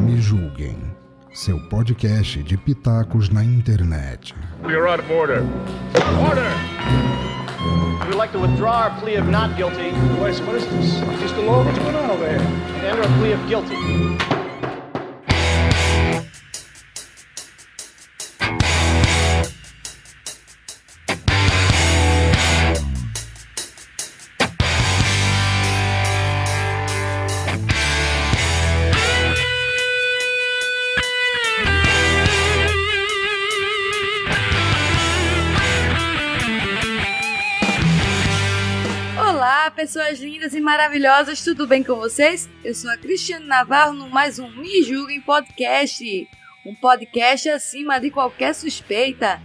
Me julguem. Seu podcast de pitacos na internet. You're out of order. Order! We'd like to withdraw our plea of not guilty Wait, what is this? Mr. Law, what's going on over here? and enter a plea of guilty. Lindas e maravilhosas, tudo bem com vocês? Eu sou a Cristiane Navarro no mais um Me Julguem Podcast, um podcast acima de qualquer suspeita.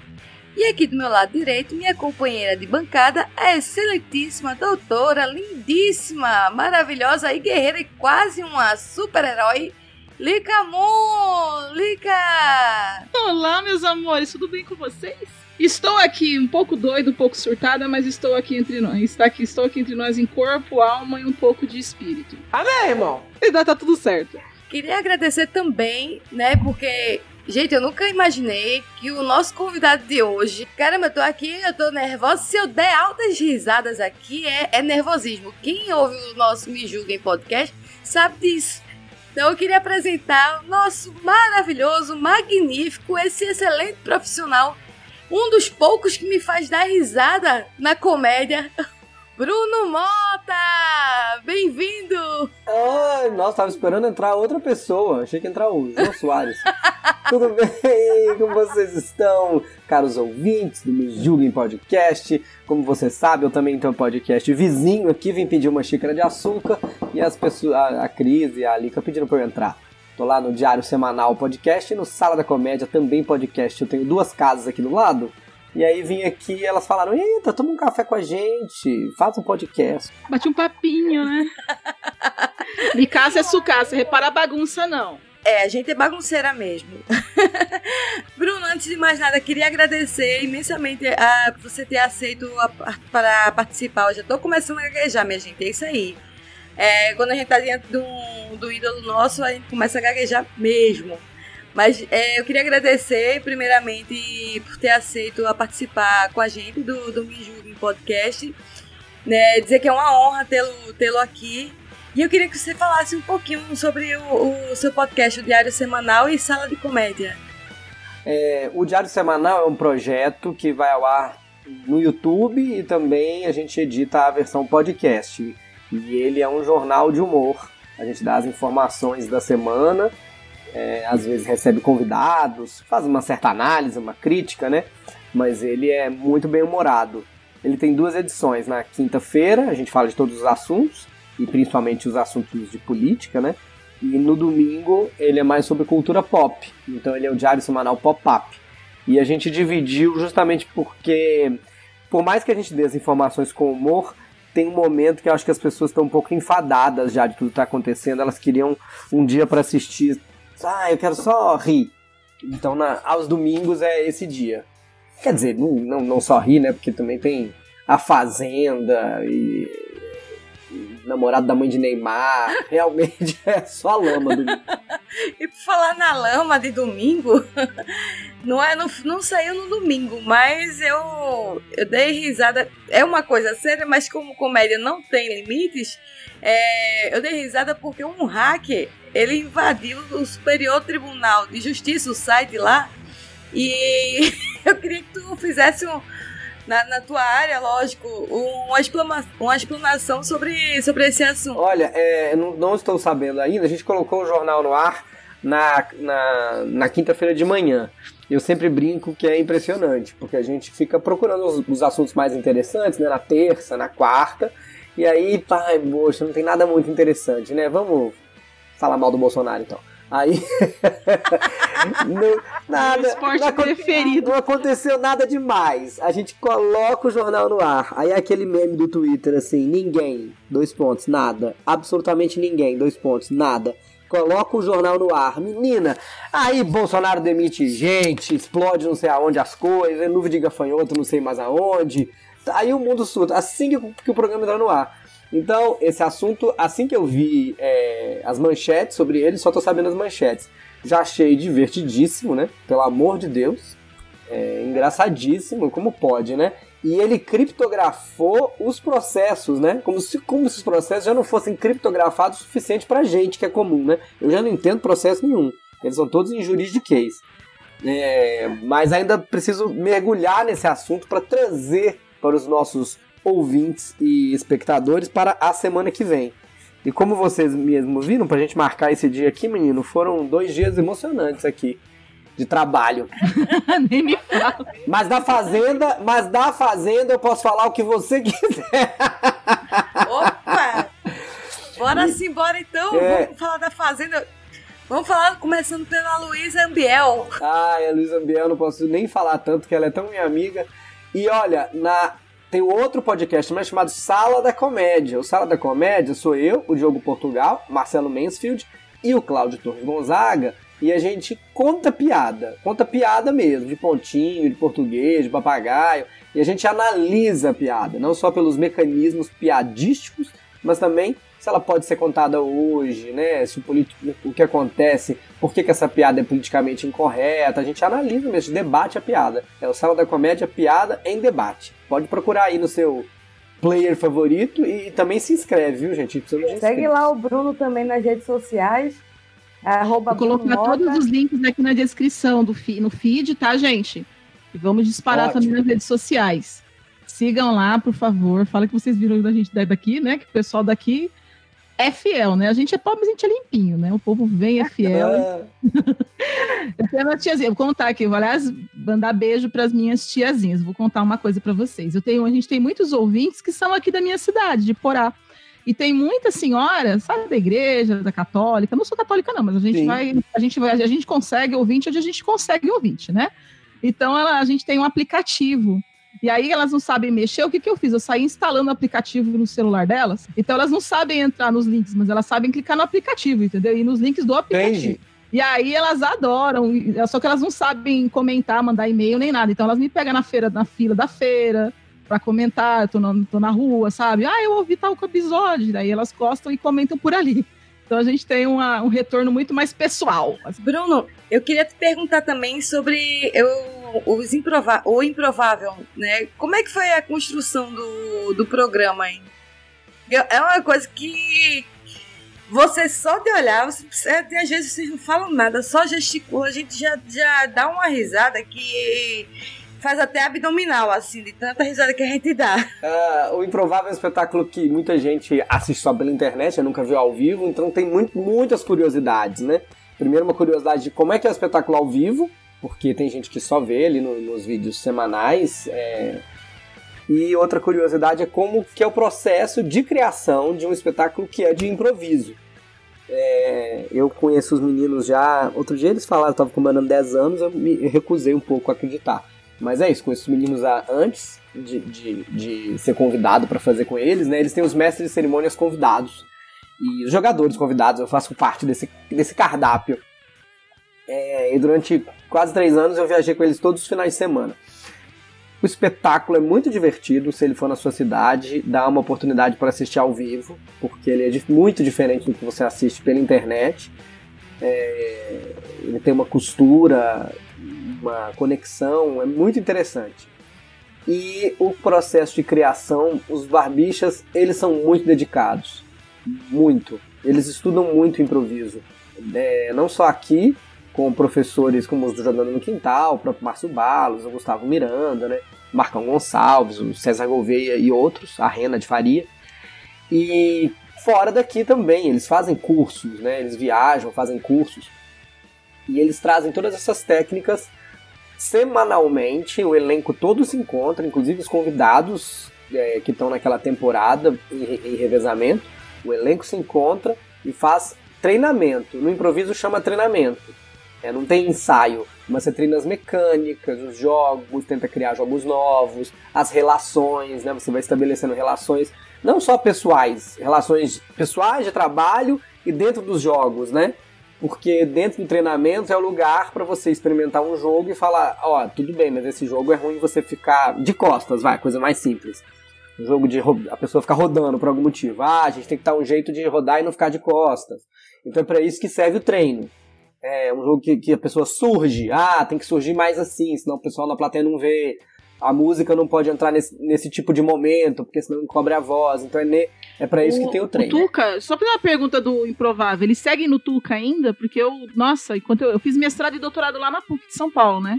E aqui do meu lado direito, minha companheira de bancada, a excelentíssima doutora, lindíssima, maravilhosa e guerreira e quase uma super-herói, Lica Moon! Lica! Olá, meus amores, tudo bem com vocês? Estou aqui um pouco doido, um pouco surtada, mas estou aqui entre nós. Está aqui, estou aqui entre nós em corpo, alma e um pouco de espírito. Amém, irmão. E dá tá tudo certo. Queria agradecer também, né, porque Gente, eu nunca imaginei que o nosso convidado de hoje. Caramba, eu tô aqui, eu tô nervosa. Se eu der altas risadas aqui, é, é nervosismo. Quem ouve o nosso Me Julguem podcast sabe disso. Então eu queria apresentar o nosso maravilhoso, magnífico, esse excelente profissional. Um dos poucos que me faz dar risada na comédia. Bruno Mota! Bem-vindo! Ai, nossa, tava esperando entrar outra pessoa. Achei que ia entrar o João Soares. Tudo bem? Como vocês estão, caros ouvintes do Me Julguem Podcast? Como você sabe, eu também tenho um podcast vizinho aqui. Vim pedir uma xícara de açúcar e as pessoas, a, a Cris e a Alica pediram pra eu entrar. Tô lá no Diário Semanal Podcast e no Sala da Comédia também podcast. Eu tenho duas casas aqui do lado. E aí vim aqui e elas falaram: Eita, toma um café com a gente, faz um podcast. Bate um papinho, né? De casa é sucaça, repara a bagunça não. É, a gente é bagunceira mesmo. Bruno, antes de mais nada, queria agradecer imensamente a você ter aceito para participar. Eu já tô começando a gaguejar, minha gente, é isso aí. É, quando a gente tá diante do, do ídolo nosso, a gente começa a gaguejar mesmo. Mas é, eu queria agradecer, primeiramente, por ter aceito a participar com a gente do, do Me Julguem Podcast. Né, dizer que é uma honra tê-lo tê aqui. E eu queria que você falasse um pouquinho sobre o, o seu podcast, o Diário Semanal e Sala de Comédia. É, o Diário Semanal é um projeto que vai ao ar no YouTube e também a gente edita a versão podcast. E ele é um jornal de humor. A gente dá as informações da semana é, às vezes recebe convidados, faz uma certa análise, uma crítica, né? Mas ele é muito bem humorado. Ele tem duas edições. Na quinta-feira a gente fala de todos os assuntos, e principalmente os assuntos de política, né? E no domingo ele é mais sobre cultura pop. Então ele é o diário semanal pop-up. E a gente dividiu justamente porque, por mais que a gente dê as informações com humor, tem um momento que eu acho que as pessoas estão um pouco enfadadas já de tudo que está acontecendo. Elas queriam um dia para assistir ah, eu quero só rir. Então, na, aos domingos é esse dia. Quer dizer, não, não, não só rir, né? Porque também tem a Fazenda e namorado da mãe de Neymar. Realmente é só lama do E por falar na lama de domingo, não, é, não, não saiu no domingo, mas eu, eu dei risada. É uma coisa séria, mas como comédia não tem limites, é, eu dei risada porque um hacker ele invadiu o Superior Tribunal de Justiça, o site lá, e eu queria que tu fizesse um, na, na, tua área, lógico, uma, explanação, uma explanação sobre, sobre esse assunto. Olha, é, não, não, estou sabendo ainda, a gente colocou o jornal no ar na, na, na quinta-feira de manhã. Eu sempre brinco que é impressionante, porque a gente fica procurando os, os assuntos mais interessantes, né, na terça, na quarta, e aí, pai, poxa, não tem nada muito interessante, né? Vamos falar mal do Bolsonaro, então. Aí. não, nada. Esporte não, preferido. Não aconteceu nada demais. A gente coloca o jornal no ar. Aí aquele meme do Twitter assim: ninguém, dois pontos, nada. Absolutamente ninguém, dois pontos, nada. Coloca o jornal no ar. Menina, aí Bolsonaro demite gente, explode não sei aonde as coisas, nuvem de gafanhoto não sei mais aonde. aí o mundo surta, assim que, que o programa entra no ar. Então, esse assunto, assim que eu vi é, as manchetes sobre ele, só tô sabendo as manchetes. Já achei divertidíssimo, né? Pelo amor de Deus. É, engraçadíssimo, como pode, né? E ele criptografou os processos, né? Como se, como se os processos já não fossem criptografados o suficiente pra gente, que é comum, né? Eu já não entendo processo nenhum. Eles são todos em juridiquês. É, mas ainda preciso mergulhar nesse assunto para trazer para os nossos ouvintes e espectadores para a semana que vem. E como vocês mesmo viram, para a gente marcar esse dia aqui, menino, foram dois dias emocionantes aqui de trabalho. Nem me fala. Mas da fazenda, mas da fazenda eu posso falar o que você quiser. Opa! Bora sim, bora então. É. Vamos falar da fazenda. Vamos falar começando pela Luísa Ambiel. Ai, a Luísa Ambiel, não posso nem falar tanto, que ela é tão minha amiga. E olha, na tem outro podcast mais chamado Sala da Comédia. O Sala da Comédia sou eu, o Diogo Portugal, Marcelo Mansfield e o Cláudio Torres Gonzaga. E a gente conta piada, conta piada mesmo, de pontinho, de português, de papagaio. E a gente analisa a piada, não só pelos mecanismos piadísticos, mas também se ela pode ser contada hoje, né? Se o, político, o que acontece, por que, que essa piada é politicamente incorreta. A gente analisa mesmo, debate a piada. É o Sala da Comédia Piada em Debate. Pode procurar aí no seu player favorito e também se inscreve, viu, gente? Segue lá o Bruno também nas redes sociais. Arroba Vou colocar Bruno todos Mota. os links aqui na descrição do fi- no feed, tá, gente? E vamos disparar Ótimo. também nas redes sociais. Sigam lá, por favor. Fala que vocês viram da gente daqui, né? Que o pessoal daqui é fiel, né? A gente é pobre, mas a gente é limpinho, né? O povo vem, é fiel. Ah, Eu tenho uma tiazinha, vou contar aqui, vou aliás mandar beijo para as minhas tiazinhas. Vou contar uma coisa para vocês. Eu tenho, a gente tem muitos ouvintes que são aqui da minha cidade, de Porá. E tem muita senhora, sabe, da igreja, da católica. Eu não sou católica, não, mas a gente Sim. vai, a gente vai, a gente consegue ouvinte onde a gente consegue ouvinte, né? Então ela, a gente tem um aplicativo. E aí elas não sabem mexer. O que, que eu fiz? Eu saí instalando o aplicativo no celular delas. Então elas não sabem entrar nos links, mas elas sabem clicar no aplicativo, entendeu? E nos links do aplicativo. Entendi. E aí elas adoram, e- só que elas não sabem comentar, mandar e-mail nem nada. Então elas me pegam na feira, na fila da feira, pra comentar, eu tô na, tô na rua, sabe? Ah, eu ouvi tal episódio. Daí elas gostam e comentam por ali. Então a gente tem uma- um retorno muito mais pessoal. Bruno, eu queria te perguntar também sobre eu, os improva o improvável, né? Como é que foi a construção do, do programa, hein? Eu- É uma coisa que você só de olhar, você, precisa- às vezes vocês não falam nada, só gesticula, a gente já, já dá uma risada que faz até abdominal, assim, de tanta risada que a gente dá. Ah, o Improvável é um espetáculo que muita gente assiste só pela internet, nunca viu ao vivo, então tem muito- muitas curiosidades, né? Primeiro uma curiosidade de como é que é o espetáculo ao vivo, porque tem gente que só vê ali no- nos vídeos semanais. é, E outra curiosidade é como que é o processo de criação de um espetáculo que é de improviso. É, eu conheço os meninos já. Outro dia eles falaram, eu tava comemorando 10 anos, eu me recusei um pouco a acreditar. Mas é isso, conheço os meninos antes de, de, de ser convidado para fazer com eles, né? Eles têm os mestres de cerimônias convidados e os jogadores convidados. Eu faço parte desse, desse cardápio. É, e durante quase três anos eu viajei com eles todos os finais de semana. O espetáculo é muito divertido se ele for na sua cidade, dá uma oportunidade para assistir ao vivo, porque ele é muito diferente do que você assiste pela internet. É, ele tem uma costura, uma conexão, é muito interessante. E o processo de criação, os barbichas, eles são muito dedicados. Muito. Eles estudam muito improviso. É, não só aqui, com professores como os do Jogando no Quintal, o próprio Márcio Balos, o Gustavo Miranda, né? Marcão Gonçalves, o César Gouveia e outros, a Rena de Faria. E fora daqui também, eles fazem cursos, né? Eles viajam, fazem cursos. E eles trazem todas essas técnicas semanalmente, o elenco todo se encontra, inclusive os convidados é, que estão naquela temporada em, em revezamento, o elenco se encontra e faz treinamento. No improviso chama treinamento. É, não tem ensaio, mas você treina as mecânicas, os jogos, tenta criar jogos novos, as relações, né? Você vai estabelecendo relações não só pessoais, relações pessoais de trabalho e dentro dos jogos, né? porque dentro do treinamento é o lugar para você experimentar um jogo e falar, ó, tudo bem, mas esse jogo é ruim você ficar de costas, vai, coisa mais simples. Um jogo de a pessoa ficar rodando por algum motivo. Ah, a gente tem que dar um jeito de rodar e não ficar de costas. Então é para isso que serve o treino. É um jogo que, que a pessoa surge. Ah, tem que surgir mais assim, senão o pessoal na plateia não vê a música não pode entrar nesse, nesse tipo de momento, porque senão encobre a voz. Então é, ne, é para isso o, que tem o treino. O Tuca, só uma pergunta do Improvável. Eles seguem no Tuca ainda? Porque eu, nossa, enquanto eu, eu fiz mestrado e doutorado lá na PUC de São Paulo, né?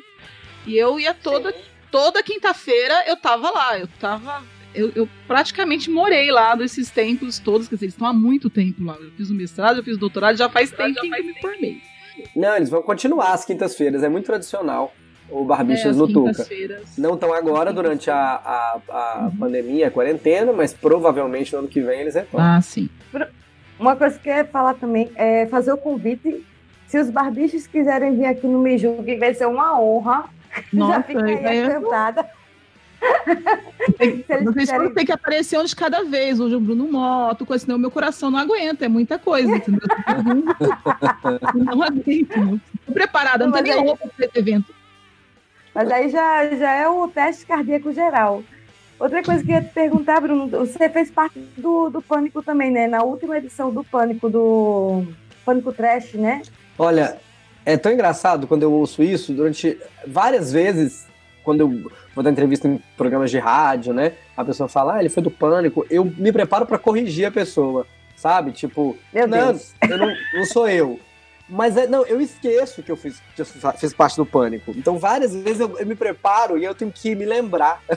E eu ia toda, toda quinta-feira, eu tava lá. Eu tava. Eu, eu, praticamente morei lá desses tempos todos, quer dizer, eles estão há muito tempo lá. Eu fiz o mestrado, eu fiz o doutorado, já faz tempo que eu me formei. Não, eles vão continuar as quintas-feiras, é muito tradicional o Barbichas é, no Tuca. Não estão agora durante a, a, a uhum. pandemia, a quarentena, mas provavelmente no ano que vem eles retornam. Ah, sim. Uma coisa que eu ia falar também é fazer o convite. Se os barbichos quiserem vir aqui no Me Julgue, vai ser uma honra. Nossa, Já fica aí é... assentada. Vocês ter que aparecer um de cada vez, hoje o Bruno Moto, coisa, senão meu coração não aguenta, é muita coisa, entendeu? não aguento. Estou preparada, não, não tem nem roupa para esse evento. Mas aí já, já é o teste cardíaco geral. Outra coisa que eu ia te perguntar, Bruno, você fez parte do, do Pânico também, né? Na última edição do Pânico, do Pânico Trash, né? Olha, é tão engraçado quando eu ouço isso, durante várias vezes, quando eu vou dar entrevista em programas de rádio, né? A pessoa fala, ah, ele foi do Pânico, eu me preparo para corrigir a pessoa, sabe? Tipo, Meu não, Deus. eu não, não sou eu. Mas é, não, eu esqueço que eu fiz, que eu fiz parte do pânico. Então, várias vezes eu, eu me preparo e eu tenho que me lembrar.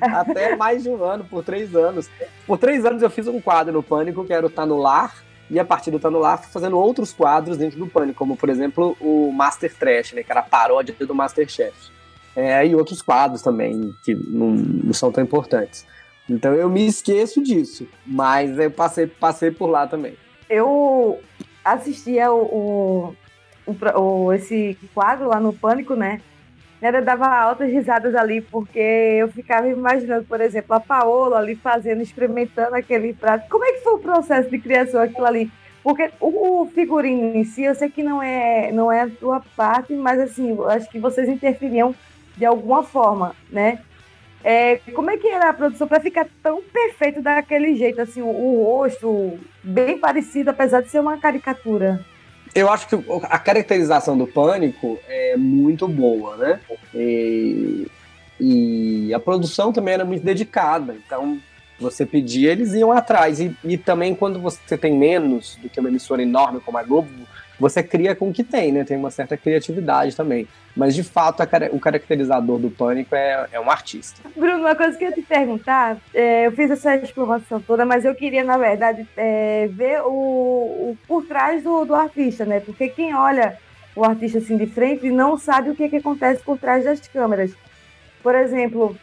Até mais de um ano, por três anos. Por três anos eu fiz um quadro no pânico que era o Tá no Lar. E a partir do Tá no Lar, fazendo outros quadros dentro do pânico, como por exemplo o Master Trash, né, que era a paródia do Masterchef. É, e outros quadros também, que não, não são tão importantes. Então eu me esqueço disso, mas eu passei, passei por lá também eu assistia o, o, o, esse quadro lá no Pânico, né? Eu dava altas risadas ali, porque eu ficava imaginando, por exemplo, a Paola ali fazendo, experimentando aquele prato. Como é que foi o processo de criação aquilo ali? Porque o figurino em si, eu sei que não é, não é a tua parte, mas assim, eu acho que vocês interferiam de alguma forma, né? É, como é que era a produção para ficar tão perfeito daquele jeito, assim, o, o, rosto bem parecido, apesar de ser uma caricatura? Eu acho que a caracterização do Pânico é muito boa, né? E, e a produção também era muito dedicada, então você pedia, eles iam atrás. E, e também quando você tem menos do que uma emissora enorme como a Globo, você cria com o que tem, né? Tem uma certa criatividade também. Mas, de fato, a, o caracterizador do Pânico é, é um artista. Bruno, uma coisa que eu ia te perguntar, é, eu fiz essa explanação toda, mas eu queria, na verdade, é, ver o, o, por trás do, do artista, né? Porque quem olha o artista assim de frente não sabe o que, que acontece por trás das câmeras. Por exemplo,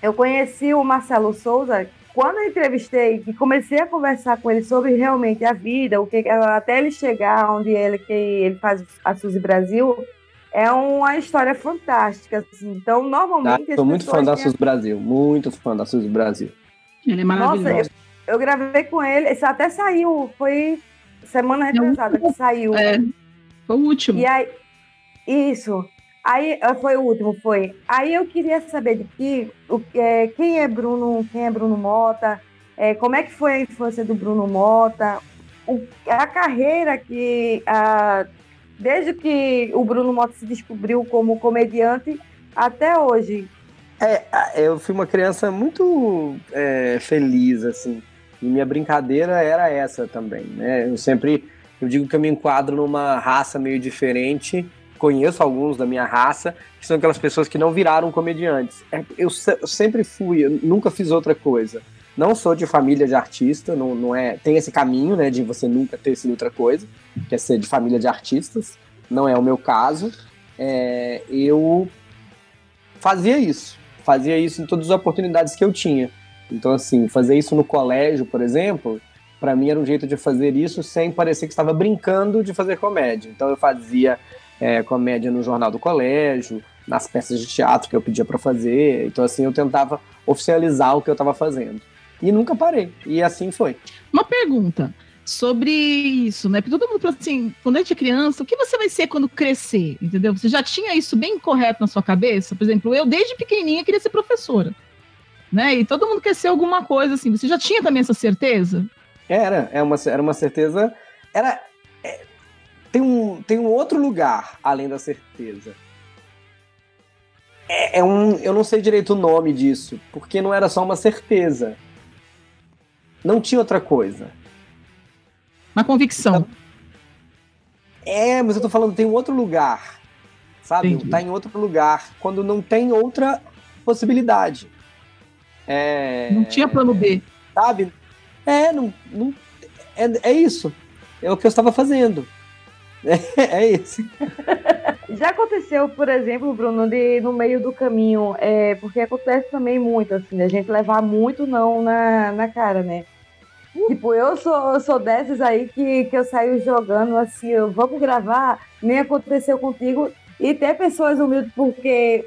eu conheci o Marcelo Souza, quando eu entrevistei e comecei a conversar com ele sobre realmente a vida, o que até ele chegar onde ele que ele faz a Suzy Brasil, é uma história fantástica. Assim. Então, normalmente. Estou muito fã da Suzy Brasil, muito fã da Suzy Brasil. Ele é maravilhoso. Nossa, eu, eu, gravei com ele, esse até saiu, foi semana retrasada que saiu. É, foi o último. E aí, isso. Aí ah, foi o último, foi. Aí eu queria saber de ti, o, é, quem é Bruno, quem é Bruno Mota, é, como é que foi a infância do Bruno Mota, o, a carreira que a, desde que o Bruno Mota se descobriu como comediante até hoje. É, eu fui uma criança muito é, feliz, assim. E minha brincadeira era essa também, né? Eu sempre, eu digo que eu me enquadro numa raça meio diferente conheço alguns da minha raça, que são aquelas pessoas que não viraram comediantes. É, eu, eu sempre fui, eu nunca fiz outra coisa. Não sou de família de artista, não, não é. Tem esse caminho, né, de você nunca ter sido outra coisa, que é ser de família de artistas. Não é o meu caso. É, eu fazia isso, fazia isso em todas as oportunidades que eu tinha. Então, assim, fazer isso no colégio, por exemplo, para mim era um jeito de fazer isso sem parecer que estava brincando de fazer comédia. Então, eu fazia é, comédia no jornal do colégio, nas peças de teatro que eu pedia para fazer. Então, assim, eu tentava oficializar o que eu estava fazendo. E nunca parei. E assim foi. Uma pergunta. sobre isso, né? Porque todo mundo fala assim, quando a gente é criança, o que você vai ser quando crescer, entendeu? Você já tinha isso bem correto na sua cabeça? Por exemplo, eu desde pequenininha queria ser professora, né? E todo mundo quer ser alguma coisa assim. Você já tinha também essa certeza? Era, é uma, era uma certeza. Era. Tem, um, tem um outro lugar além da certeza. É, é um. Eu não sei direito o nome disso, porque não era só uma certeza. Não tinha outra coisa. Uma convicção. É, mas eu tô falando, tem um outro lugar. Sabe? Entendi. Tá em outro lugar. Quando não tem outra possibilidade. É, Não tinha plano B. sabe? É, não, não- é, é isso. É o que eu estava fazendo. É, é isso. Já aconteceu, por exemplo, Bruno, de no meio do caminho, é, porque acontece também muito, assim, a gente levar muito não na, na cara, né? Tipo, eu sou, eu sou dessas aí que, que eu saio jogando assim, eu, vamos gravar, nem aconteceu contigo, e ter pessoas humildes, porque,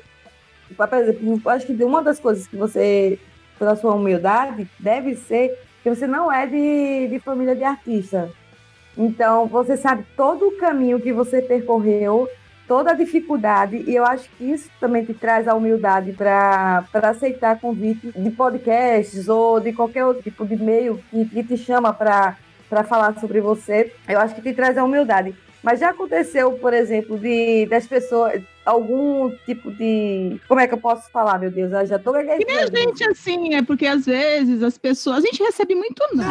por exemplo, eu acho que uma das coisas que você, pela sua humildade, deve ser que você não é de, de família de artista. Então, você sabe todo o caminho que você percorreu, toda a dificuldade, e eu acho que isso também te traz a humildade para aceitar convites de podcasts ou de qualquer outro tipo de meio que, que te chama para falar sobre você. Eu acho que te traz a humildade. Mas já aconteceu, por exemplo, de das pessoas, algum tipo de. Como é que eu posso falar, meu Deus? Eu já tô Que nem a gente, assim, é porque às vezes as pessoas. A gente recebe muito não.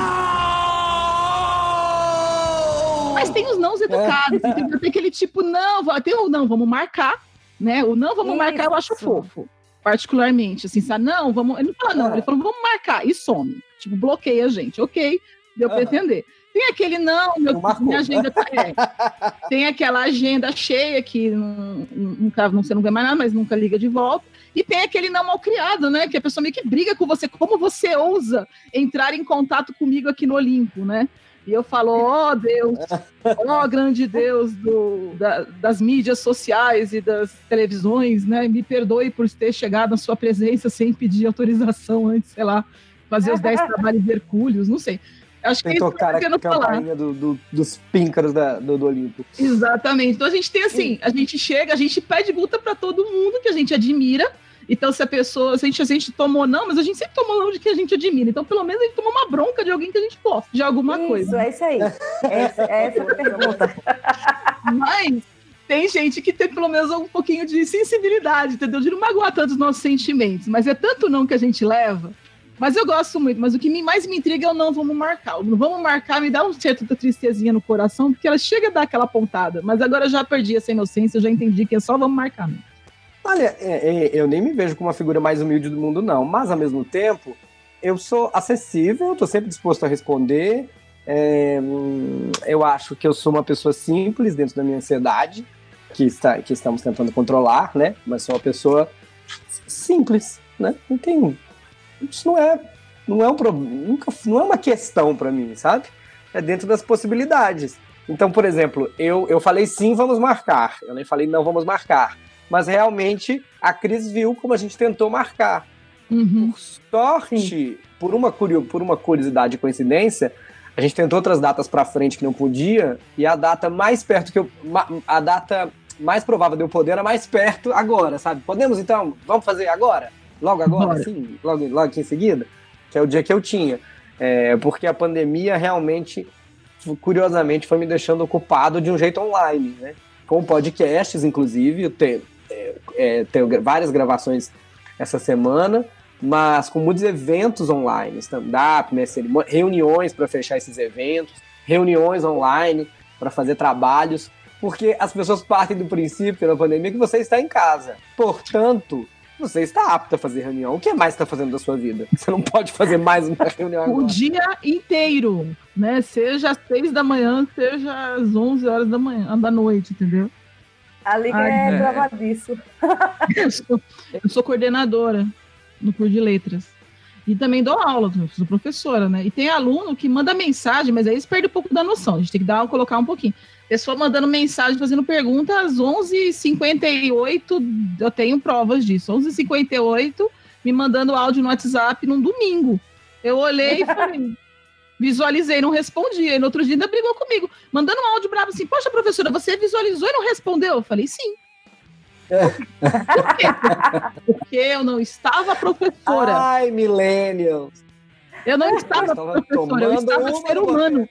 Mas tem os nãos educados, entendeu? Tem aquele tipo, não, tem o não, vamos marcar, né? O não, vamos marcar, eu acho Isso. fofo. Particularmente, assim, sabe? Não, vamos. Ele não fala não, É. ele falou, vamos marcar, e some. Tipo, bloqueia a gente, ok, deu pra entender. Tem aquele não, meu, Não marcou. minha agenda tá. É. Tem aquela agenda cheia que não, nunca, não, você não vê mais nada, mas nunca liga de volta. E tem aquele não mal criado, né? Que a pessoa meio que briga com você. Como você ousa entrar em contato comigo aqui no Olimpo, né? E eu falo, ó Deus, ó grande Deus do, da- das mídias sociais e das televisões, né? Me perdoe por ter chegado na sua presença sem pedir autorização antes, sei lá, fazer os 10 trabalhos de Hercúleos, não sei. Acho que é Tem isso que eu tô querendo falar. do, do- dos píncaros da- do, do Olimpo. Exatamente. Então a gente tem assim, a gente chega, a gente pede multa para todo mundo que a gente admira. Então, se a pessoa, se a gente, a gente tomou não, mas a gente sempre tomou não de que a gente admira. Então, pelo menos a gente tomou uma bronca de alguém que a gente gosta, de alguma Isso, coisa. é isso aí. Essa, essa é a pergunta. Mas tem gente que tem pelo menos um pouquinho de sensibilidade, entendeu? De não magoar tanto os nossos sentimentos. Mas é tanto não que a gente leva. Mas eu gosto muito. Mas o que me- mais me intriga é o não vamos marcar. O não vamos marcar me dá um certo da tristezinha no coração, porque ela chega a dar aquela pontada. Mas agora eu já perdi essa inocência, eu já entendi que é só vamos marcar. mesmo. Olha, é, é, eu nem me vejo como a figura mais humilde do mundo, não. Mas, ao mesmo tempo, eu sou acessível, estou sempre disposto a responder. É, hum, eu acho que eu sou uma pessoa simples dentro da minha ansiedade, que, está, que estamos tentando controlar, né? Mas sou uma pessoa simples, né? Não tem... Isso não é, não é um problema, nunca, não é uma questão para mim, sabe? É dentro das possibilidades. Então, por exemplo, eu, eu falei sim, vamos marcar. Eu nem falei não, vamos marcar mas realmente a Cris viu como a gente tentou marcar. Uhum. Por sorte, por uma, curio- por uma curiosidade e coincidência, a gente tentou outras datas para frente que não podia, e a data mais perto que eu. A data mais provável de eu poder era mais perto agora, sabe? Podemos então? Vamos fazer agora? Logo agora, Bora. Logo, logo aqui em seguida? Que é o dia que eu tinha. É, porque a pandemia realmente, curiosamente, foi me deixando ocupado de um jeito online, né? Com podcasts, inclusive, eu tenho, é, é, tenho várias gravações essa semana, mas com muitos eventos online, stand-up, né, reuniões para fechar esses eventos, reuniões online para fazer trabalhos, porque as pessoas partem do princípio na pandemia que você está em casa. Portanto, você está apto a fazer reunião. O que mais está fazendo da sua vida? Você não pode fazer mais uma reunião O agora. dia inteiro, né? Seja às seis da manhã, seja às 11 horas da manhã, da noite, entendeu? A liga Ai, é é. prova disso. Eu sou, eu sou coordenadora no curso de letras. E também dou aula, eu sou professora, né? E tem aluno que manda mensagem, mas aí eles perdem um pouco da noção. A gente tem que dar, colocar um pouquinho. Pessoa mandando mensagem, fazendo pergunta às 11h58, eu tenho provas disso. 11h58, me mandando áudio no WhatsApp num domingo. Eu olhei e falei, visualizei, não respondi. E no outro dia ainda brigou comigo, mandando um áudio bravo assim: Poxa, professora, você visualizou e não respondeu? Eu falei: Sim. Por quê? Porque eu não estava professora. Ai, millennials. Eu não estava estava professora, eu estava ser no humano.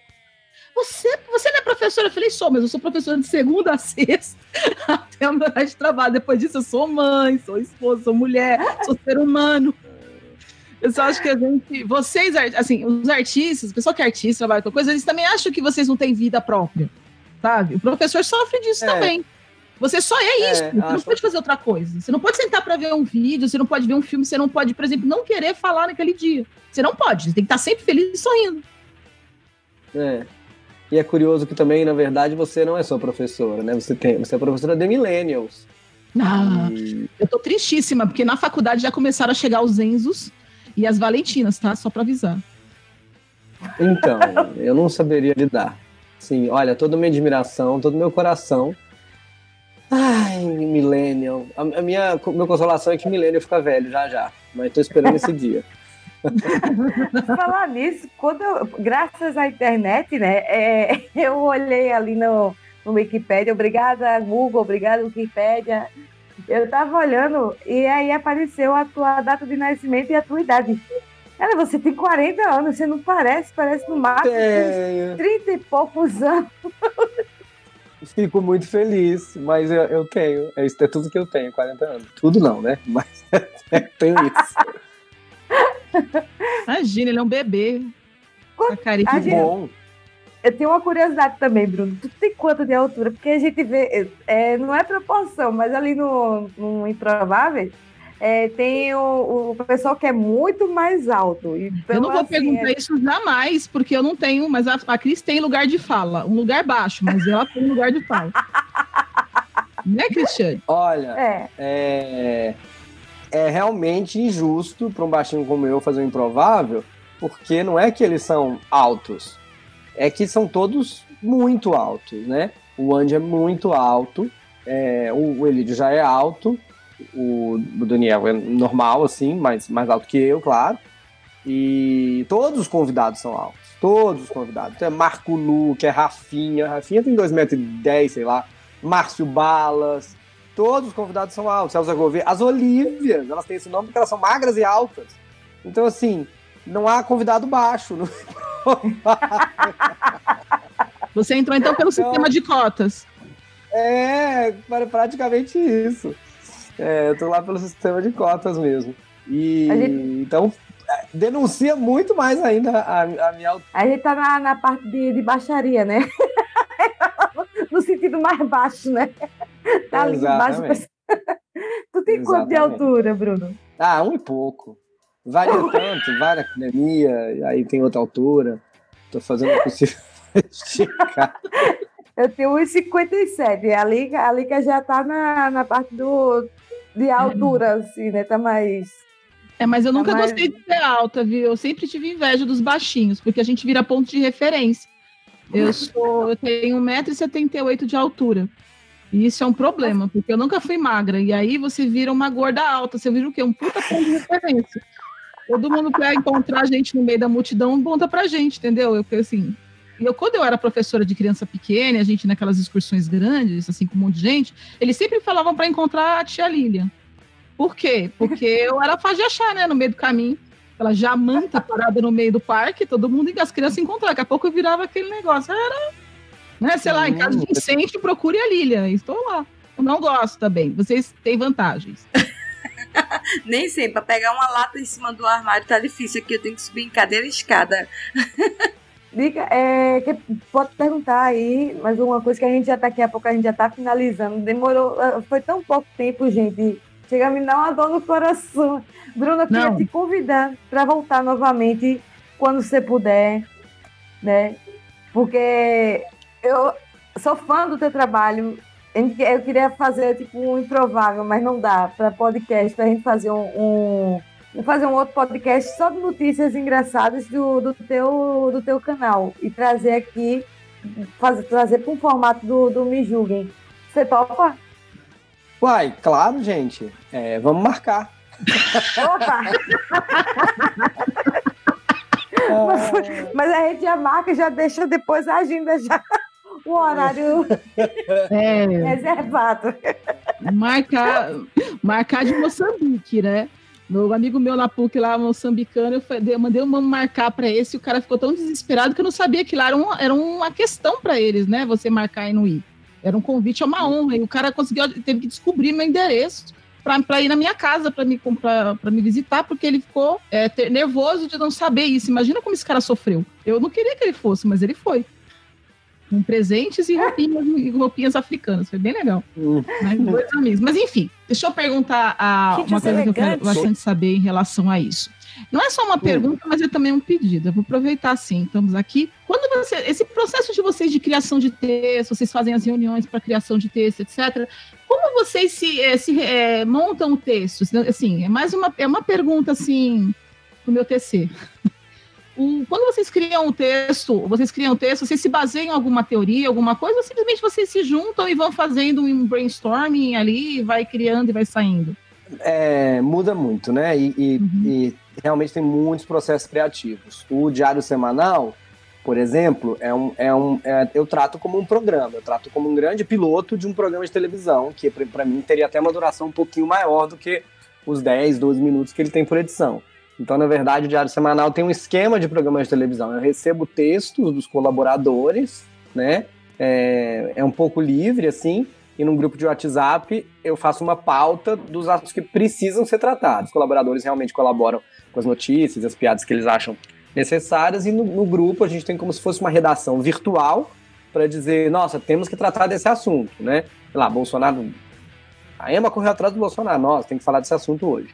Você, você não é professora? Eu falei, sou, mas eu sou professora de segunda a sexta, até o meu horário de trabalho. Depois disso, eu sou mãe, sou esposa, sou mulher, sou ser humano. Eu só acho que a gente. Vocês, assim, os artistas, o pessoal que é artista, trabalha com coisa, eles também acham que vocês não têm vida própria. Sabe? O professor sofre disso É. também. Você só é isso, É, você não acho- pode fazer outra coisa. Você não pode sentar para ver um vídeo, você não pode ver um filme, você não pode, por exemplo, não querer falar naquele dia. Você não pode, você tem que estar sempre feliz e sorrindo. É. E é curioso que também, na verdade, você não é só professora, né? Você, tem, você é professora de millennials. Ah, E- eu tô tristíssima, porque na faculdade já começaram a chegar os Enzos e as Valentinas, tá? Só pra avisar. Então, eu não saberia lidar. Sim, olha, toda a minha admiração, todo o meu coração. Ai, millennial. A, a minha meu consolação é que millennial fica velho já já. Mas tô esperando esse dia. Falar nisso, quando eu- graças à internet, né? é, eu olhei ali no, no Wikipedia, obrigada Google, obrigada Wikipedia. Eu tava olhando e aí apareceu a tua data de nascimento e a tua idade. Cara, você tem 40 anos, você não parece, parece no máximo Tenho. 30 e poucos anos. Fico muito feliz, mas eu, eu tenho. É isso é tudo que eu tenho, 40 anos. Tudo não, né? Mas tenho isso. Imagina, ele é um bebê. Com a carinha A Que gente- bom. Eu tenho uma curiosidade também, Bruno. Tu tem quanto de altura? Porque a gente vê, é, não é proporção, mas ali no, no Improvável é, tem o, o pessoal que é muito mais alto. Então, eu não vou assim, perguntar é- isso jamais, porque eu não tenho, mas a, a Cris tem lugar de fala. Um lugar baixo, mas ela tem lugar de fala. né, Cristiane? Olha, É, é, é realmente injusto para um baixinho como eu fazer o improvável, porque não é que eles são altos, é que são todos muito altos, né? O Andy é muito alto, é, o, o Elidio já é alto, o, o Daniel é normal, assim, mas mais alto que eu, claro. E todos os convidados são altos. Todos os convidados. É Marco Lu, que é Rafinha. Rafinha tem 2,10m, sei lá. Márcio Balas. Todos os convidados são altos. Celso Gouveia. As Olívias, elas têm esse nome porque elas são magras e altas. Então, assim, não há convidado baixo. Não... Você entrou então pelo Então- sistema de cotas. É, pra- praticamente isso. É, eu tô lá pelo sistema de cotas mesmo. E gente- então é, denuncia muito mais ainda a, a minha altura. a gente tá na, na parte de, de baixaria, né? no sentido mais baixo, né? Tá ali embaixo. Exatamente. Tu tem quanto de Exatamente. altura, Bruno? Ah, um e pouco. Varia tanto, vai na academia, aí tem outra altura. Tô fazendo o possível esticar. Eu tenho 1,57. A Liga, a Liga já tá na, na parte do, de altura, assim, né? Tá mais. É, mas eu nunca mais- gostei de ser alta, viu? Eu sempre tive inveja dos baixinhos, porque a gente vira ponto de referência. Eu sou, eu tenho 1,78m de altura. E isso é um problema, porque eu nunca fui magra. E aí você vira uma gorda alta, você vira o quê? Um puta ponto de referência. Todo mundo quer encontrar a gente no meio da multidão, monta pra gente, entendeu? Eu assim. E eu, quando eu era professora de criança pequena, a gente naquelas excursões grandes, assim, com um monte de gente, eles sempre falavam para encontrar a tia Lilian. Por quê? Porque eu era fácil de achar, né? No meio do caminho. Ela já manta parada no meio do parque, todo mundo e as crianças encontravam. Daqui a pouco eu virava aquele negócio. Era, né? Sei lá, em caso de incêndio, procure a Lilian. Estou lá. Eu não gosto também. Vocês têm vantagens. Nem sempre. Pra pegar uma lata em cima do armário tá difícil aqui. Eu tenho que subir em cadeira e escada. Dica, é, que pode perguntar aí, mas uma coisa que a gente já tá daqui a pouco, a gente já tá finalizando. Demorou, ah, foi tão pouco tempo, gente. Chega a me dar uma dor no coração. Bruna, eu queria Não. te convidar para voltar novamente quando você puder, né? Porque eu sou fã do teu trabalho. Eu queria fazer tipo um improvável, mas não dá para podcast, para a gente fazer um, um fazer um outro podcast só de notícias engraçadas do, do, teu, do teu canal e trazer aqui, fazer, trazer para um formato do, do Me Julguem. Você topa? Uai, claro, gente. É, vamos marcar. Opa! Mas, mas a gente já marca, já deixa depois a agenda já o horário É, reservado. marcar, marcar de Moçambique, né? Meu amigo meu na PUC lá, moçambicano, eu fa- dei- mandei uma marcar para esse, e o cara ficou tão desesperado que eu não sabia que lá era, um, era uma questão para eles, né? Você marcar e não ir. Era um convite, é uma honra. E o cara conseguiu, teve que descobrir meu endereço para ir na minha casa para me, pra me visitar, porque ele ficou é, nervoso de não saber isso. Imagina como esse cara sofreu. Eu não queria que ele fosse, mas ele foi. Com presentes e roupinhas, e roupinhas africanas. Foi bem legal. Hum. Né? Dois amigos. Mas enfim, deixa eu perguntar a, Gente, uma é coisa que eu quero bastante saber em relação a isso. Não é só uma pergunta, mas é também um pedido. Eu vou aproveitar sim, estamos aqui. Quando você. Esse processo de vocês de criação de texto, vocês fazem as reuniões para criação de texto, etc. Como vocês se, eh, se eh, montam o texto? Assim, é mais uma, é uma pergunta assim pro meu TC. O- quando vocês criam o texto, vocês criam o texto, vocês se baseiam em alguma teoria, alguma coisa, ou simplesmente vocês se juntam e vão fazendo um brainstorming ali, vai criando e vai saindo? É, muda muito, né? E, e- Uhum. e realmente tem muitos processos criativos. O diário semanal, por exemplo, é um, é um, é- eu trato como um programa, eu trato como um grande piloto de um programa de televisão, que para mim teria até uma duração um pouquinho maior do que os 10, 12 minutos que ele tem por edição. Então, na verdade, o Diário Semanal tem um esquema de programa de televisão. Eu recebo textos dos colaboradores, né? É, é um pouco livre, assim, e num grupo de WhatsApp eu faço uma pauta dos assuntos que precisam ser tratados. Os colaboradores realmente colaboram com as notícias, as piadas que eles acham necessárias, e no, no grupo a gente tem como se fosse uma redação virtual para dizer, nossa, temos que tratar desse assunto, né? Sei lá, Bolsonaro. A Emma correu atrás do Bolsonaro, nossa, tem que falar desse assunto hoje.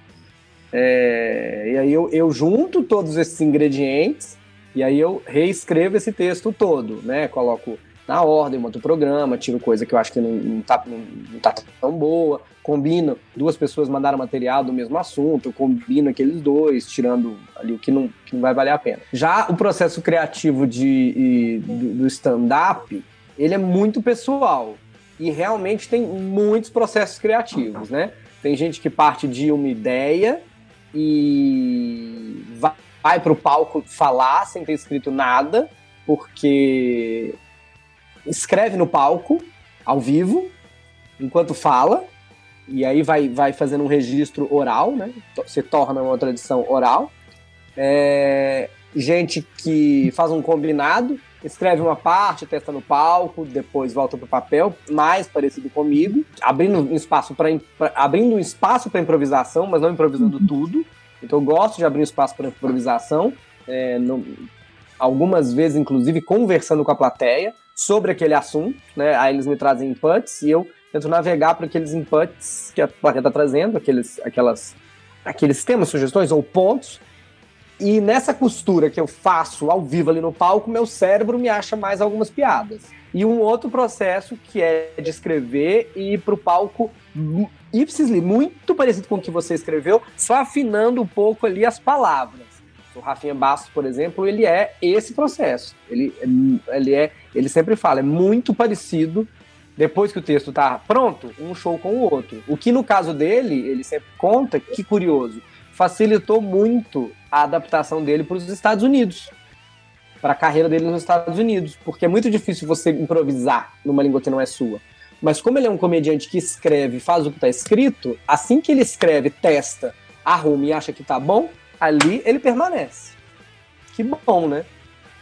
É, e aí eu, eu junto todos esses ingredientes e aí eu reescrevo esse texto todo, né? Coloco na ordem, monto o programa, tiro coisa que eu acho que não, não, tá, não, não tá tão boa, combino, duas pessoas mandaram material do mesmo assunto, eu combino aqueles dois, tirando ali o que não, que não vai valer a pena. Já o processo criativo de, do, do stand-up, ele é muito pessoal e realmente tem muitos processos criativos, né? Tem gente que parte de uma ideia e vai, para o palco falar sem ter escrito nada, porque escreve no palco, ao vivo, enquanto fala, e aí vai, vai fazendo um registro oral, né? Se torna uma tradição oral. É, gente que faz um combinado, escreve uma parte, testa no palco, depois volta pro papel, mais parecido comigo, abrindo um espaço para abrindo um espaço para improvisação, mas não improvisando tudo. Então eu gosto de abrir um espaço para improvisação, é, não- algumas vezes inclusive conversando com a plateia sobre aquele assunto, né? Aí eles me trazem inputs e eu tento navegar para aqueles inputs que a plateia está trazendo, aqueles, aquelas, aqueles temas, sugestões ou pontos. E nessa costura que eu faço ao vivo ali no palco, meu cérebro me acha mais algumas piadas. E um outro processo que é de escrever e ir pro palco mu- ipsis li, muito parecido com o que você escreveu, só afinando um pouco ali as palavras. O Rafinha Bastos, por exemplo, ele é esse processo. Ele, ele é, ele sempre fala, é muito parecido depois que o texto tá pronto, um show com o outro. O que no caso dele, ele sempre conta, que curioso, facilitou muito a adaptação dele para os Estados Unidos, para a carreira dele nos Estados Unidos, porque é muito difícil você improvisar numa língua que não é sua. Mas como ele é um comediante que escreve, faz o que está escrito, assim que ele escreve, testa, arruma e acha que tá bom, ali ele permanece. Que bom, né?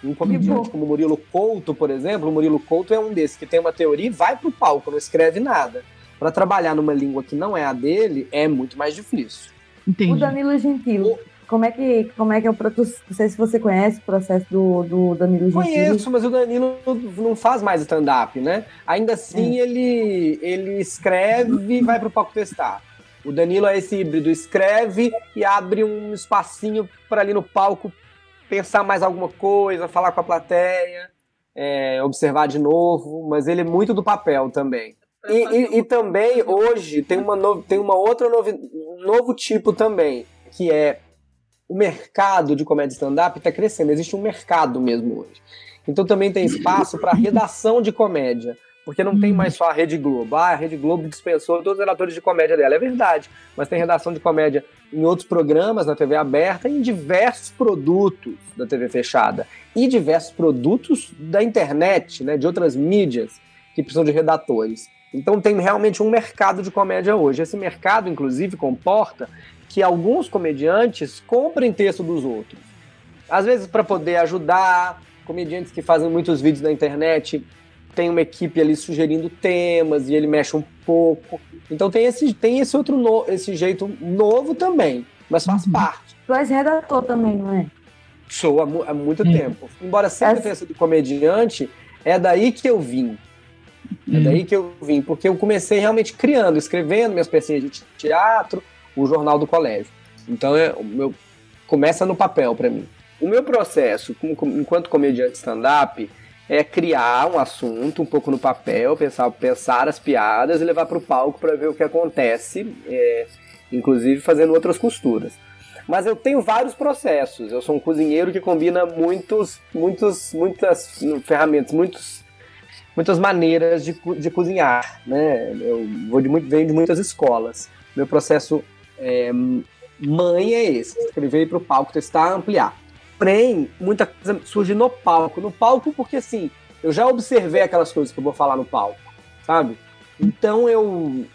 Um comediante como o Murilo Couto, por exemplo, o Murilo Couto é um desses que tem uma teoria e vai pro palco, não escreve nada. Para trabalhar numa língua que não é a dele é muito mais difícil. Entendi. O Danilo Gentili. Como é que, como é que é o processo? Não sei se você conhece o processo do, do Danilo Gentili. Conheço, mas o Danilo não faz mais stand-up, né? Ainda assim, ele, ele escreve e vai pro palco testar. O Danilo é esse híbrido, escreve e abre um espacinho para ali no palco pensar mais alguma coisa, falar com a plateia, é, observar de novo, mas ele é muito do papel também. E, e- e também hoje tem uma, no- tem uma outra novi, um novo tipo também, que é o mercado de comédia stand-up está crescendo, existe um mercado mesmo hoje. Então também tem espaço para redação de comédia, Porque não tem mais só a Rede Globo. Ah, a Rede Globo dispensou todos os redatores de comédia dela. É verdade. Mas tem redação de comédia em outros programas na TV aberta e em diversos produtos da TV fechada. E diversos produtos da internet, né, de outras mídias que precisam de redatores. Então tem realmente um mercado de comédia hoje. Esse mercado, inclusive, comporta que alguns comediantes comprem texto dos outros. Às vezes para poder ajudar, comediantes que fazem muitos vídeos na internet tem uma equipe ali sugerindo temas e ele mexe um pouco. Então tem esse, tem esse outro no, esse jeito novo também, mas faz uhum. parte. Tu és redator também, não é? Sou há, há muito tempo. Embora sempre tenha sido comediante, é daí que eu vim. É daí uhum. que eu vim, porque eu comecei realmente criando, escrevendo minhas pecinhas de teatro, o jornal do colégio. Então é, o meu, começa no papel para mim. O meu processo, enquanto comediante stand-up, é criar um assunto um pouco no papel, pensar, pensar as piadas e levar para o palco para ver o que acontece, é, inclusive fazendo outras costuras. Mas eu tenho vários processos. Eu sou um cozinheiro que combina muitos, muitos, muitas ferramentas, muitos, muitas maneiras de, de cozinhar. Né? Eu vou de muito, venho de muitas escolas. Meu processo é, mãe é esse: escrever para o palco, testar, ampliar. Porém, muita coisa surge no palco. No palco, porque assim, eu já observei aquelas coisas que eu vou falar no palco, sabe? Então eu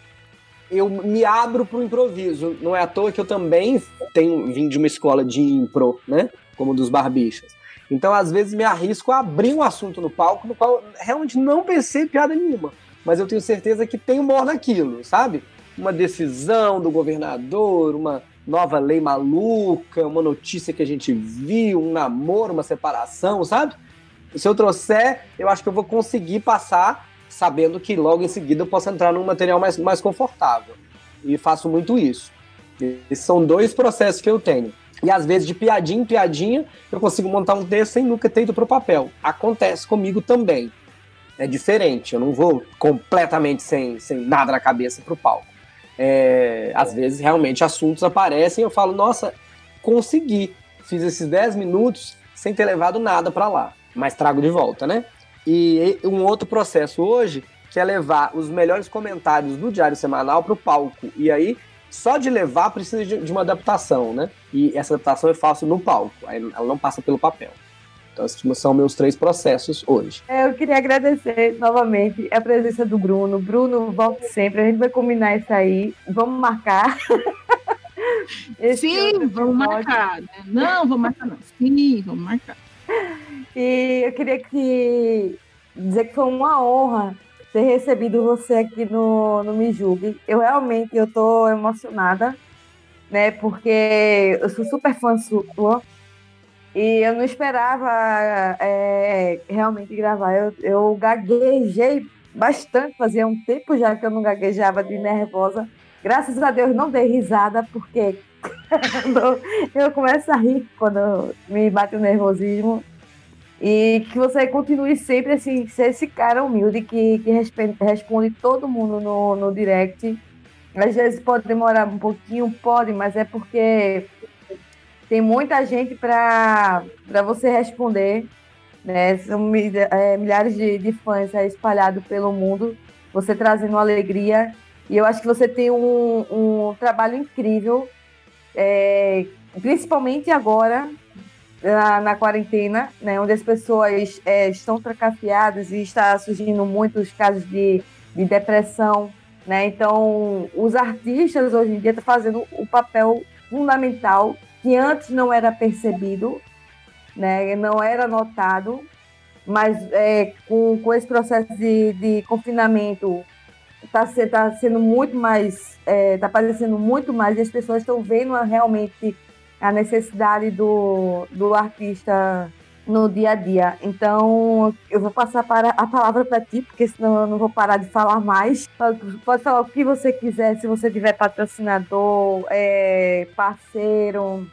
eu me abro para o improviso. Não é à toa que eu também tenho vim de uma escola de impro, né? Como dos barbichas. Então, às vezes, me arrisco a abrir um assunto no palco no qual realmente não pensei piada nenhuma. Mas eu tenho certeza que tem humor naquilo, sabe? Uma decisão do governador, uma, nova lei maluca, uma notícia que a gente viu, um namoro, uma separação, sabe? Se eu trouxer, eu acho que eu vou conseguir passar sabendo que logo em seguida eu posso entrar num material mais, mais confortável. E faço muito isso. Esses são dois processos que eu tenho. E às vezes, de piadinha em piadinha, eu consigo montar um texto sem nunca ter ido para o papel. Acontece comigo também. É diferente, eu não vou completamente sem, sem nada na cabeça para o palco é, às vezes realmente assuntos aparecem eu falo, nossa, consegui. Fiz esses 10 minutos sem ter levado nada para lá, mas trago de volta, né? E um outro processo hoje que é levar os melhores comentários do Diário Semanal para o palco. E aí, só de levar precisa de, de uma adaptação, né? E essa adaptação eu faço no palco, ela não passa pelo papel. Então, esses são meus três processos hoje. É, eu queria agradecer novamente a presença do Bruno. Bruno, volte sempre. A gente vai combinar isso aí. Vamos marcar. Sim, vamos marcar. Né? Não, vamos marcar não. Sim, vamos marcar. E eu queria que dizer que foi uma honra ter recebido você aqui no, no Me Julgue. Eu realmente eu tô emocionada, né? Porque eu sou super fã sua. E eu não esperava é, realmente gravar. Eu, eu gaguejei bastante, fazia um tempo já que eu não gaguejava de nervosa. Graças a Deus não dei risada, porque eu começo a rir quando me bate o nervosismo. E que você continue sempre assim, ser esse cara humilde que, que responde, responde todo mundo no, no direct. Às vezes pode demorar um pouquinho, pode, mas é porque tem muita gente para você responder, né? São é, milhares de, de fãs é, espalhados pelo mundo, você trazendo alegria. E eu acho que você tem um, um trabalho incrível, é, principalmente agora, na, na, quarentena, né, onde as pessoas é, estão trancafiadas e está surgindo muitos casos de, de depressão. Né? Então, os artistas hoje em dia estão fazendo o papel fundamental que antes não era percebido, né, não era notado, mas é, com, com esse processo de, de confinamento está tá sendo muito mais, está é, tá aparecendo muito mais e as pessoas estão vendo realmente a necessidade do, do artista no dia a dia. Então, eu vou passar para a palavra para ti, porque senão eu não vou parar de falar mais. Pode falar o que você quiser, se você tiver patrocinador, é, parceiro,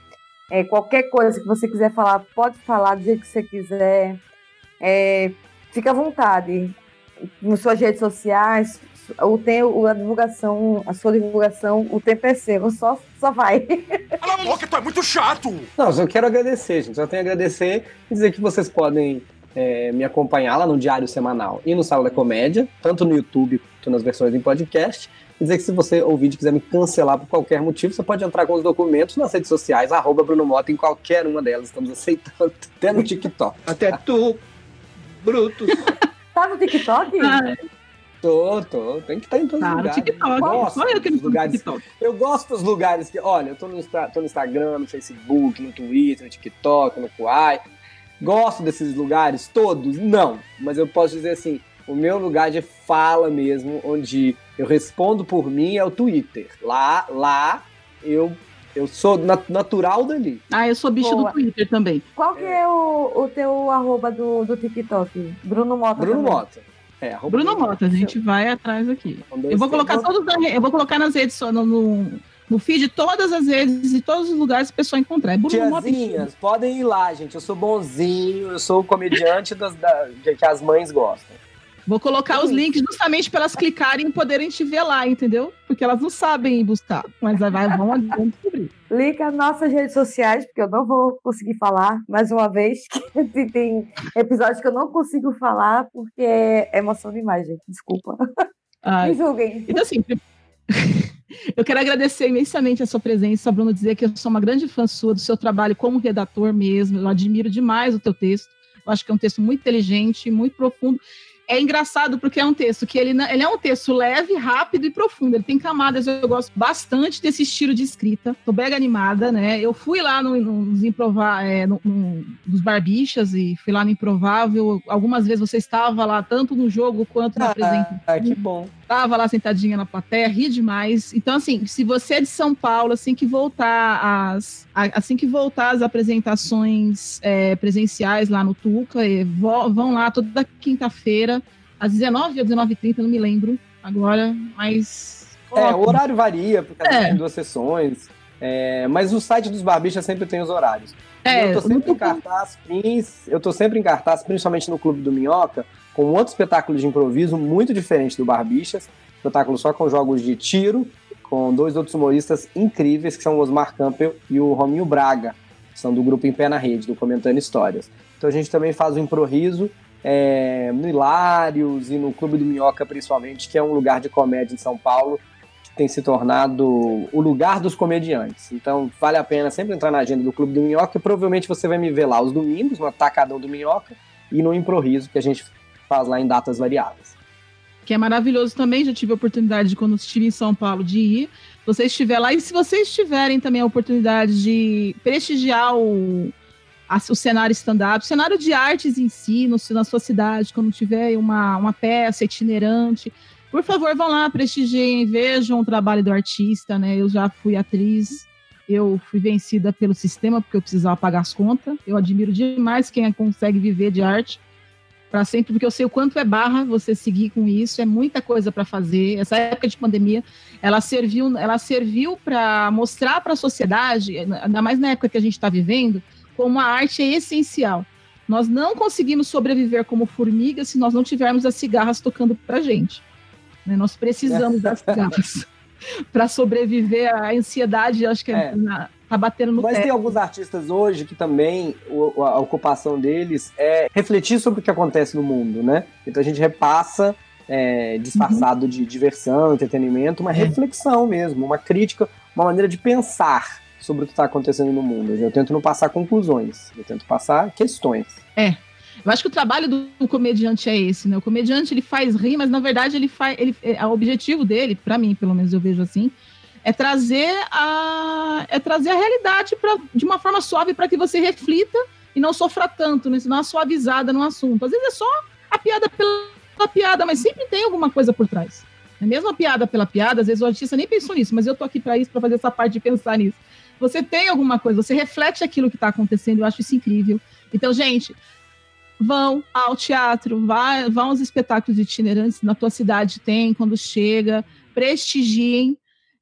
é, qualquer coisa que você quiser falar, pode falar do jeito que você quiser. É, fica à vontade. Nas suas redes sociais, o tempo, a divulgação, a sua divulgação, o tempo é seu, só, só vai. Cala a boca, tu é muito chato! Não, eu quero agradecer, gente. Só tenho a agradecer e dizer que vocês podem é, me acompanhar lá no Diário Semanal e no Sala da Comédia, tanto no YouTube quanto nas versões em podcast. E dizer que se você ouvir e quiser me cancelar por qualquer motivo, você pode entrar com os documentos nas redes sociais, arroba Bruno Mota, em qualquer uma delas. Estamos aceitando, até no TikTok. Até tu, Brutus. Tá no TikTok? Ah, Tô, tô. Tem que estar em todos tá os lugares. TikTok. Gosto Só eu que não lugares. TikTok. Eu gosto dos lugares que, olha, eu tô no, Insta- tô no Instagram, no Facebook, no Twitter, no TikTok, no Kuai. Gosto desses lugares todos? Não. Mas eu posso dizer assim, o meu lugar de fala mesmo, onde eu respondo por mim, é o Twitter. Lá, lá, eu, eu sou nat- natural dali. Ah, eu sou bicho Boa. do Twitter também. Qual que é o, o teu arroba do, do TikTok? Bruno Mota. Bruno também. Mota. É, Bruno Mota, a gente vai atrás aqui. Um, dois, Eu vou três. colocar todos na re- eu vou colocar nas redes so- no, no, no feed todas as redes e todos os lugares que a pessoa encontrar. É Bruno Mota. Tiazinhas, podem ir lá, gente. Eu sou bonzinho, eu sou o comediante das, da- que as mães gostam. Vou colocar os links justamente para elas clicarem e poderem te ver lá, entendeu? Porque elas não sabem buscar, mas vai, vão, descobrir. Liga nas nossas redes sociais, porque eu não vou conseguir falar mais uma vez. Que tem- episódios que eu não consigo falar porque é emoção demais, gente. Desculpa. Ai, Me julguem. Então, assim, eu quero agradecer imensamente a sua presença, Bruno, dizer que eu sou uma grande fã sua, do seu trabalho como redator mesmo. Eu admiro demais o teu texto. Eu acho que é um texto muito inteligente, muito profundo. É engraçado porque é um texto que ele, ele é um texto leve, rápido e profundo. Ele tem camadas, eu gosto bastante desse estilo de escrita. Tô mega animada, né? Eu fui lá no, nos improva, é, no, no- nos Barbichas e fui lá no Improvável. Algumas vezes você estava lá, tanto no jogo quanto na apresentação Ah, que bom. Tava lá sentadinha na plateia, ri demais. Então, assim, se você é de São Paulo, assim que voltar as, assim que voltar as apresentações é, presenciais lá no Tuca, vão lá toda quinta-feira, às 19 ou 19h30, não me lembro agora, mas. É, o horário varia, porque É. tem duas sessões. é, mas o site dos Barbichas sempre tem os horários. É, eu tô sempre no em cartaz, prin- eu tô sempre em cartaz, principalmente no Clube do Minhoca, com outro espetáculo de improviso muito diferente do Barbichas. Espetáculo só com jogos de tiro, com dois outros humoristas incríveis, que são o Osmar Campbell e o Rominho Braga, que são do grupo Em Pé na Rede, do Comentando Histórias. Então a gente também faz o improviso é, no Hilários e no Clube do Minhoca, principalmente, que é um lugar de comédia em São Paulo, que tem se tornado o lugar dos comediantes. Então vale a pena sempre entrar na agenda do Clube do Minhoca e provavelmente você vai me ver lá os domingos, no Atacadão do Minhoca, e no Improviso, que a gente faz lá em datas variadas. que é maravilhoso também. Já tive a oportunidade, de, quando estive em São Paulo, de ir. Você estiver lá, e se vocês tiverem também a oportunidade de prestigiar o, a- o cenário stand-up, o cenário de artes em si, no, na sua cidade, quando tiver uma, uma peça itinerante, por favor, vão lá, prestigiem, vejam o trabalho do artista, né? Eu já fui atriz. Eu fui vencida pelo sistema porque eu precisava pagar as contas. Eu admiro demais quem consegue viver de arte para sempre, porque eu sei o quanto é barra você seguir com isso, é muita coisa para fazer. Essa época de pandemia, ela serviu, ela serviu para mostrar para a sociedade, ainda mais na época que a gente está vivendo, como a arte é essencial. Nós não conseguimos sobreviver como formigas se nós não tivermos as cigarras tocando para gente. né? Nós precisamos das cigarras para sobreviver à ansiedade. Acho que É. na- tá batendo no Mas teto. tem alguns artistas hoje que também a ocupação deles é refletir sobre o que acontece no mundo, né? Então a gente repassa, é, disfarçado de diversão, entretenimento, uma É. reflexão mesmo, uma crítica, uma maneira de pensar sobre o que está acontecendo no mundo. Eu tento não passar conclusões, eu tento passar questões. Eu acho que o trabalho do, do comediante é esse, né? O comediante ele faz rir, mas na verdade ele faz, ele, é, o objetivo dele, para mim, pelo menos eu vejo assim, é trazer a, é trazer a realidade pra, de uma forma suave para que você reflita e não sofra tanto, né? Não uma suavizada no assunto. Às vezes é só a piada pela piada, mas sempre tem alguma coisa por trás. É mesmo a piada pela piada, às vezes o artista nem pensou nisso, mas eu tô aqui para isso, para fazer essa parte de pensar nisso. Você tem alguma coisa, você reflete aquilo que está acontecendo, eu acho isso incrível. Então, gente, vão ao teatro, vai, vão aos espetáculos itinerantes, na tua cidade tem, quando chega, prestigiem.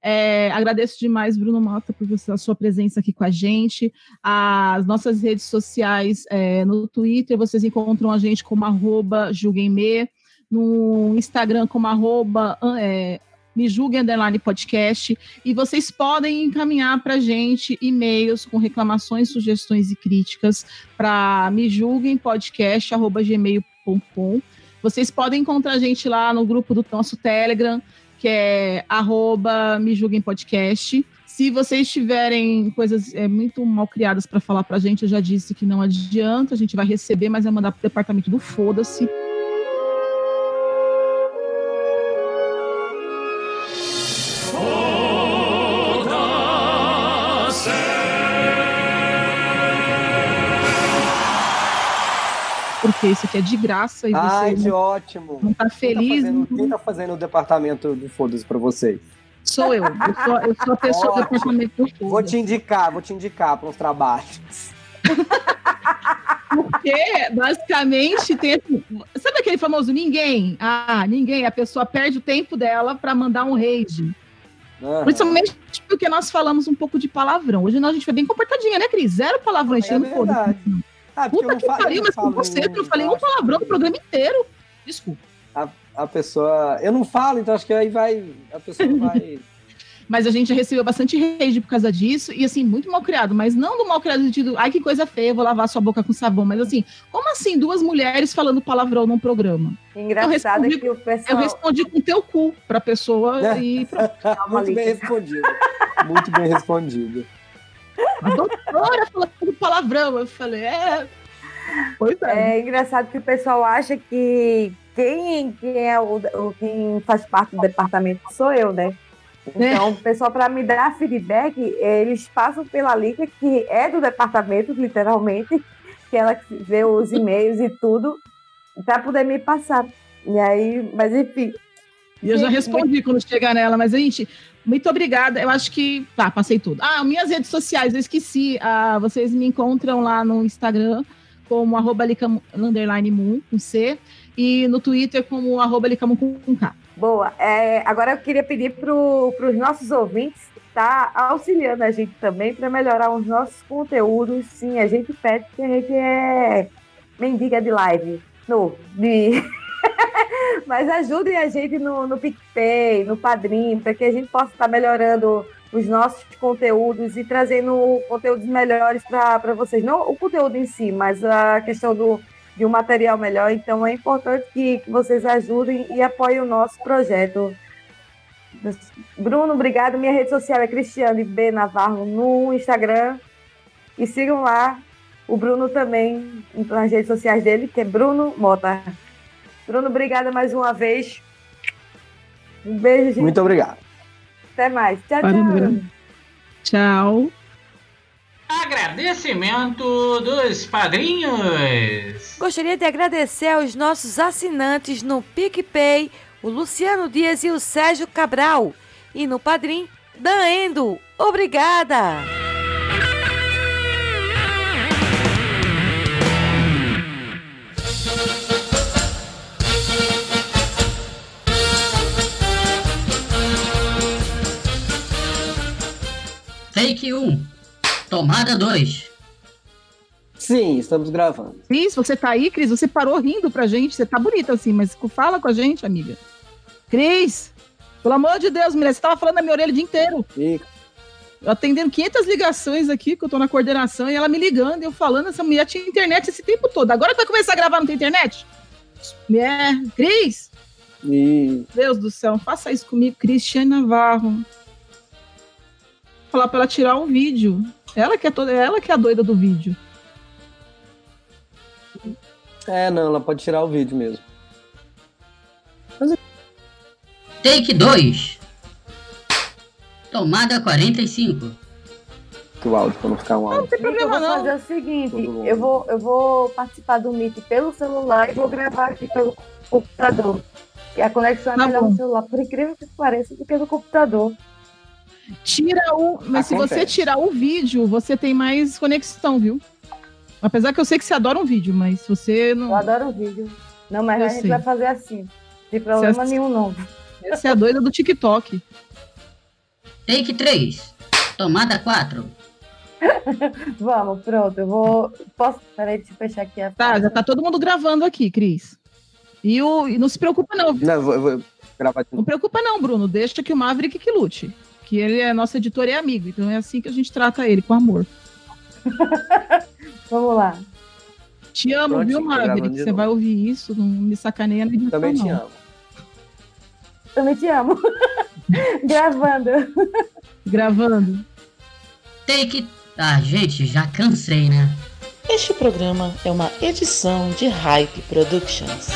É, agradeço demais, Bruno Mota, por você, a sua presença aqui com a gente. As nossas redes sociais, é, no Twitter, vocês encontram a gente como arroba julguemme, no Instagram como arroba é, me underline podcast e vocês podem encaminhar para gente e-mails com reclamações, sugestões e críticas para me julguem podcast@gmail.com. Vocês podem encontrar a gente lá no grupo do nosso Telegram, que é arroba me julguem podcast. Se vocês tiverem coisas é, muito mal criadas para falar para a gente, eu já disse que não adianta, a gente vai receber, mas vai mandar para o departamento do foda-se. Porque isso aqui é de graça e você Ai, que não, ótimo. não tá feliz. Quem tá fazendo, quem tá fazendo o departamento do Foda-se pra vocês? Sou eu. Eu sou, eu sou a pessoa do Ótimo. departamento do Vou foda-se. te indicar, vou te indicar para uns trabalhos. Porque, basicamente, tem. assim, Sabe aquele famoso ninguém? Ah, ninguém. A pessoa perde o tempo dela para mandar um rage. Aham. Principalmente porque nós falamos um pouco de palavrão. Hoje não, a gente foi bem comportadinha, né, Cris? Zero palavrão, É enchendo foda. Ah, porque eu Puta não que fa- eu pariu, não mas com falo você, eu não falei eu um palavrão no programa inteiro. Desculpa. a, a pessoa. Eu não falo, então acho que aí vai. A pessoa vai. Mas a gente já recebeu bastante rage por causa disso, e assim, muito mal criado, mas não do mal criado no sentido, ai que coisa feia, vou lavar sua boca com sabão, mas assim, como assim duas mulheres falando palavrão num programa? Engraçado é respondi- que o Eu pessoal. respondi com teu cu pra pessoa e pronto. Muito bem respondido. Muito bem respondido. A doutora falando palavrão. Eu falei, é. Pois é. É engraçado que o pessoal acha que quem, quem é o, o- quem faz parte do departamento sou eu, né? Então, o pessoal, para me dar feedback, eles passam pela Lica, que é do departamento, literalmente, que ela vê os e-mails e tudo, para poder me passar. E aí, mas enfim. E eu já respondi quando chegar nela, mas, gente, muito obrigada. Eu acho que. Tá, passei tudo. Ah, minhas redes sociais, eu esqueci. Ah, vocês me encontram lá no Instagram como arroba com C, e no Twitter como arroba com K. Boa. É, agora eu queria pedir para os nossos ouvintes estar auxiliando a gente também para melhorar os nossos conteúdos. Sim, a gente pede que a gente é mendiga de live. No, de... Mas ajudem a gente no, no PicPay, no Padrim, para que a gente possa estar melhorando os nossos conteúdos e trazendo conteúdos melhores para vocês. Não o conteúdo em si, mas a questão do, de um material melhor. Então é importante que, que vocês ajudem e apoiem o nosso projeto. Bruno, obrigado. Minha rede social é Cristiane B. Navarro no Instagram. E sigam lá o Bruno também nas redes sociais dele, que é Bruno Mota. Bruno, obrigada mais uma vez. Um beijo, gente. Muito obrigado. Até mais. Tchau, tchau. Bruno. Tchau. Agradecimento dos padrinhos. Gostaria de agradecer aos nossos assinantes no PicPay, o Luciano Dias e o Sérgio Cabral. E no Padrim, Dan Endo. Obrigada! Take 1. Tomada 2. Sim, estamos gravando. Cris, você tá aí, Cris? Você parou rindo pra gente. Você tá bonita assim, mas fala com a gente, amiga. Cris, pelo amor de Deus, mulher, você tava falando na minha orelha o dia inteiro. Eu atendendo 500 ligações aqui, que eu tô na coordenação, e ela me ligando, e eu falando, essa mulher tinha internet esse tempo todo. Agora que vai começar a gravar, não tem internet? É, Cris, E Deus do céu, faça isso comigo, Cristiane Navarro. Falar pra ela tirar um vídeo. Ela que é toda, ela que é a doida do vídeo. é, não, ela pode tirar o vídeo mesmo. Take 2. Tomada 45. Que o áudio, pra não ficar um áudio. Não tem Gente, eu problema vou não. fazer o seguinte, eu vou, eu vou participar do Meet pelo celular e vou gravar aqui pelo computador. E a conexão é Tá melhor bom. no celular, por incrível que pareça, do que no computador. Tira o. Mas se você Acontece. tirar o vídeo, você tem mais conexão, viu? Apesar que eu sei que você adora um vídeo, mas se você não. Eu adoro o vídeo. Não, mas Eu a gente sei. vai fazer assim. Não tem problema Você- nenhum, não. Você é a doida do TikTok. Take 3. Tomada 4. Vamos, pronto. Eu vou. Posso. Peraí, deixa eu fechar aqui a. Tá, já tá todo mundo gravando aqui, Cris. E, o, e não se preocupa, não. Não, eu vou, eu vou- gravar de Não novo. preocupa não, Bruno. Deixa que o Maverick que lute. Que ele é nosso editor e amigo. Então é assim que a gente trata ele, com amor. Vamos lá. Te amo, Prontinho, viu, Maverick? Você vai ouvir isso, não me sacaneia edição, Também te não. amo. Também te amo. Gravando. Gravando. Take. Ah, gente, já cansei, né? Este programa é uma edição de Hype Productions.